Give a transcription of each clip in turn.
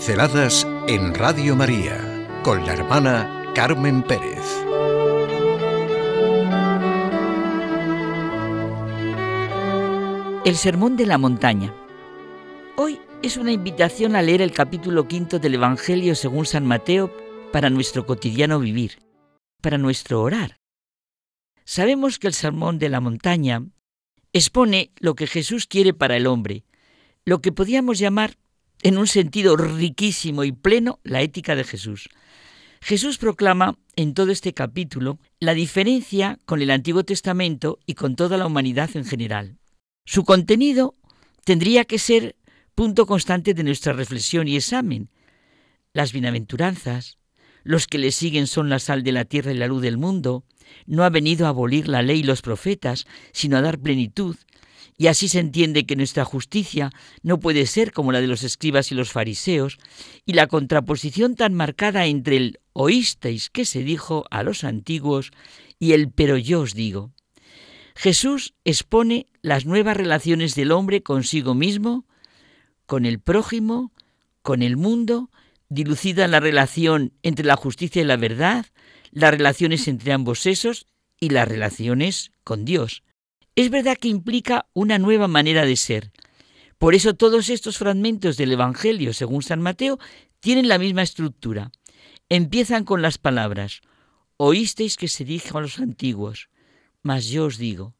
Pinceladas en Radio María con la hermana Carmen Pérez. El Sermón de la Montaña. Hoy es una invitación a leer el capítulo quinto del Evangelio según San Mateo para nuestro cotidiano vivir, para nuestro orar. Sabemos que el Sermón de la Montaña expone lo que Jesús quiere para el hombre, lo que podríamos llamar en un sentido riquísimo y pleno la ética de Jesús. Jesús proclama en todo este capítulo la diferencia con el Antiguo Testamento y con toda la humanidad en general. Su contenido tendría que ser punto constante de nuestra reflexión y examen. Las bienaventuranzas, los que le siguen son la sal de la tierra y la luz del mundo, no ha venido a abolir la ley y los profetas, sino a dar plenitud, y así se entiende que nuestra justicia no puede ser como la de los escribas y los fariseos, y la contraposición tan marcada entre el oísteis que se dijo a los antiguos y el pero yo os digo. Jesús expone las nuevas relaciones del hombre consigo mismo, con el prójimo, con el mundo, dilucida la relación entre la justicia y la verdad, las relaciones entre ambos sesos y las relaciones con Dios es verdad que implica una nueva manera de ser. Por eso todos estos fragmentos del Evangelio, según San Mateo, tienen la misma estructura. Empiezan con las palabras, oísteis que se dijo a los antiguos, mas yo os digo.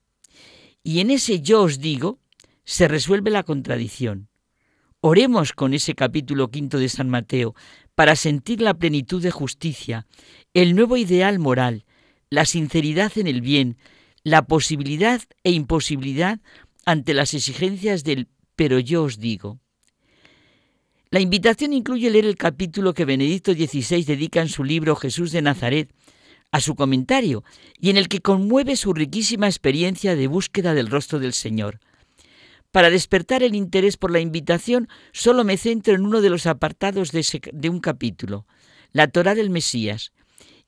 Y en ese yo os digo se resuelve la contradicción. Oremos con ese capítulo quinto de San Mateo para sentir la plenitud de justicia, el nuevo ideal moral, la sinceridad en el bien, la posibilidad e imposibilidad ante las exigencias del pero yo os digo. La invitación incluye leer el capítulo que Benedicto XVI dedica en su libro Jesús de Nazaret a su comentario y en el que conmueve su riquísima experiencia de búsqueda del rostro del Señor. Para despertar el interés por la invitación, solo me centro en uno de los apartados de, de un capítulo, la Torá del Mesías.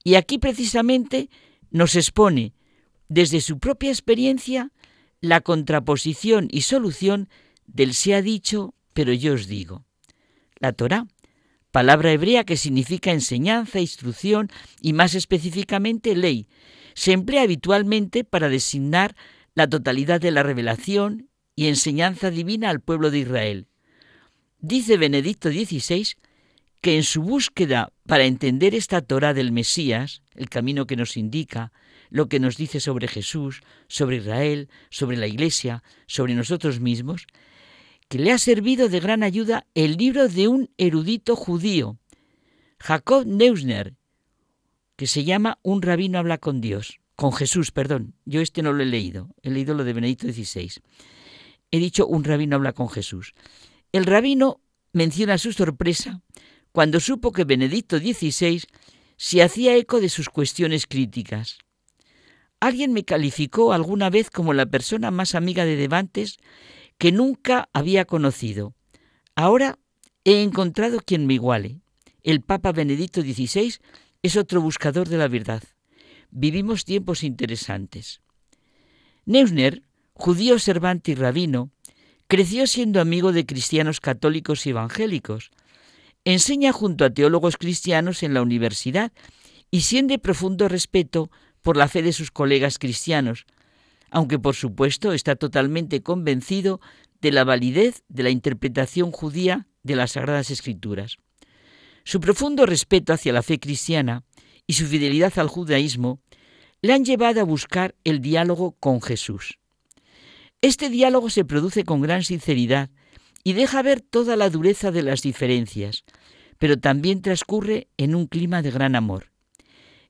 Y aquí precisamente nos expone desde su propia experiencia la contraposición y solución del se ha dicho, pero yo os digo. La Torá, palabra hebrea que significa enseñanza, instrucción y más específicamente ley, se emplea habitualmente para designar la totalidad de la revelación y enseñanza divina al pueblo de Israel. Dice Benedicto XVI que en su búsqueda para entender esta Torá del Mesías, el camino que nos indica, lo que nos dice sobre Jesús, sobre Israel, sobre la Iglesia, sobre nosotros mismos, que le ha servido de gran ayuda el libro de un erudito judío, Jacob Neusner, que se llama Un rabino habla con Dios, con Jesús, perdón. Yo este no lo he leído, he leído lo de Benedicto XVI. He dicho un rabino habla con Jesús. El rabino menciona su sorpresa cuando supo que Benedicto XVI se hacía eco de sus cuestiones críticas. Alguien me calificó alguna vez como la persona más amiga de Devantes que nunca había conocido. Ahora he encontrado quien me iguale. El Papa Benedicto XVI es otro buscador de la verdad. Vivimos tiempos interesantes. Neusner, judío observante y rabino, creció siendo amigo de cristianos católicos y evangélicos. Enseña junto a teólogos cristianos en la universidad y siente profundo respeto por la fe de sus colegas cristianos, aunque por supuesto está totalmente convencido de la validez de la interpretación judía de las Sagradas Escrituras. Su profundo respeto hacia la fe cristiana y su fidelidad al judaísmo le han llevado a buscar el diálogo con Jesús. Este diálogo se produce con gran sinceridad y deja ver toda la dureza de las diferencias, pero también transcurre en un clima de gran amor.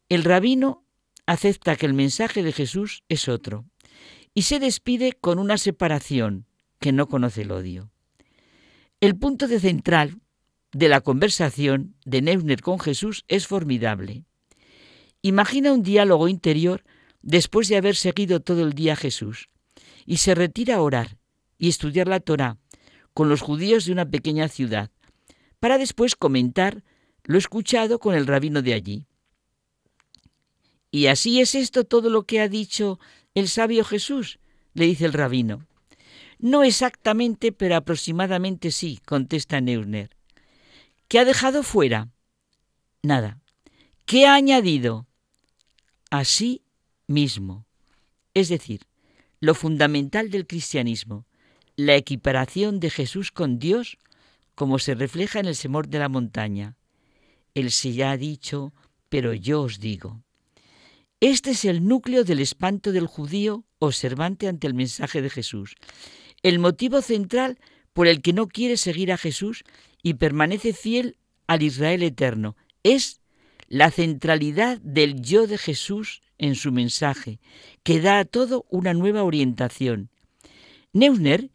El rabino acepta que el mensaje de Jesús es otro y se despide con una separación que no conoce el odio. El punto de central de la conversación de Neusner con Jesús es formidable. Imagina un diálogo interior después de haber seguido todo el día a Jesús y se retira a orar y estudiar la Torá con los judíos de una pequeña ciudad, para después comentar lo escuchado con el rabino de allí. ¿Y así es esto todo lo que ha dicho el sabio Jesús? le dice el rabino. No exactamente, pero aproximadamente sí, contesta Neusner. ¿Qué ha dejado fuera? Nada. ¿Qué ha añadido? Así mismo. Es decir, lo fundamental del cristianismo, la equiparación de Jesús con Dios, como se refleja en el semor de la montaña. Él se ya ha dicho, pero yo os digo. Este es el núcleo del espanto del judío observante ante el mensaje de Jesús. El motivo central por el que no quiere seguir a Jesús y permanece fiel al Israel eterno es la centralidad del yo de Jesús en su mensaje, que da a todo una nueva orientación. Neusner,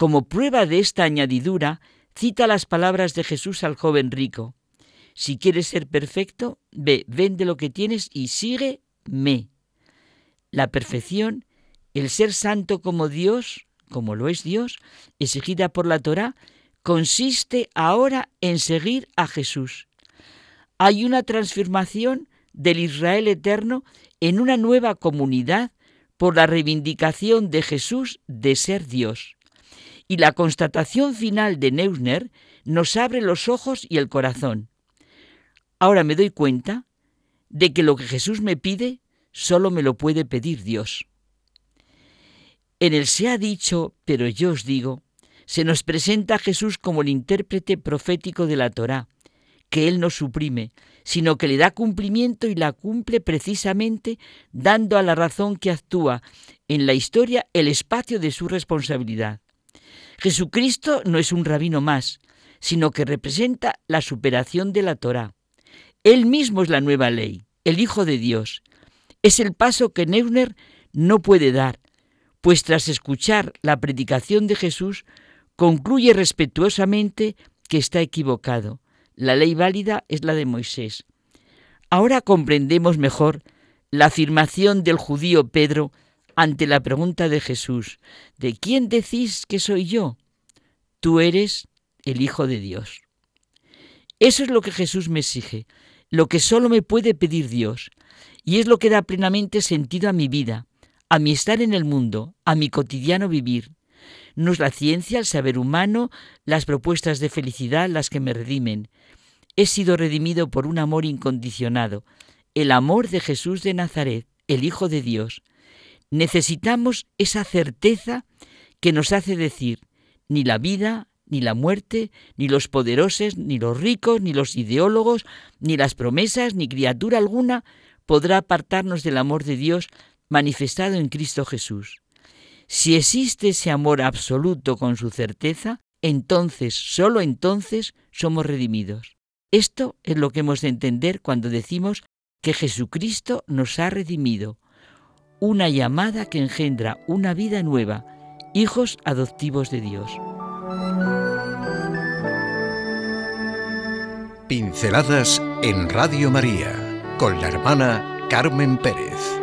como prueba de esta añadidura, cita las palabras de Jesús al joven rico. Si quieres ser perfecto, ve, vende lo que tienes y sígueme. La perfección, el ser santo como Dios, como lo es Dios, exigida por la Torá, consiste ahora en seguir a Jesús. Hay una transformación del Israel eterno en una nueva comunidad por la reivindicación de Jesús de ser Dios. Y la constatación final de Neusner nos abre los ojos y el corazón. Ahora me doy cuenta de que lo que Jesús me pide solo me lo puede pedir Dios. En el se ha dicho, pero yo os digo, se nos presenta a Jesús como el intérprete profético de la Torá, que Él no suprime, sino que le da cumplimiento y la cumple precisamente dando a la razón que actúa en la historia el espacio de su responsabilidad. Jesucristo no es un rabino más, sino que representa la superación de la Torá. Él mismo es la nueva ley, el Hijo de Dios. Es el paso que Neuner no puede dar, pues tras escuchar la predicación de Jesús, concluye respetuosamente que está equivocado la ley válida es la de Moisés. Ahora comprendemos mejor la afirmación del judío Pedro ante la pregunta de Jesús, ¿de quién decís que soy yo? Tú eres el Hijo de Dios. Eso es lo que Jesús me exige, lo que solo me puede pedir Dios, y es lo que da plenamente sentido a mi vida, a mi estar en el mundo, a mi cotidiano vivir. No es la ciencia, el saber humano, las propuestas de felicidad las que me redimen. He sido redimido por un amor incondicionado, el amor de Jesús de Nazaret, el Hijo de Dios. Necesitamos esa certeza que nos hace decir, ni la vida, ni la muerte, ni los poderosos, ni los ricos, ni los ideólogos, ni las promesas, ni criatura alguna podrá apartarnos del amor de Dios manifestado en Cristo Jesús. Si existe ese amor absoluto con su certeza, entonces, solo entonces, somos redimidos. Esto es lo que hemos de entender cuando decimos que Jesucristo nos ha redimido, una llamada que engendra una vida nueva, hijos adoptivos de Dios. Pinceladas en Radio María con la hermana Carmen Pérez.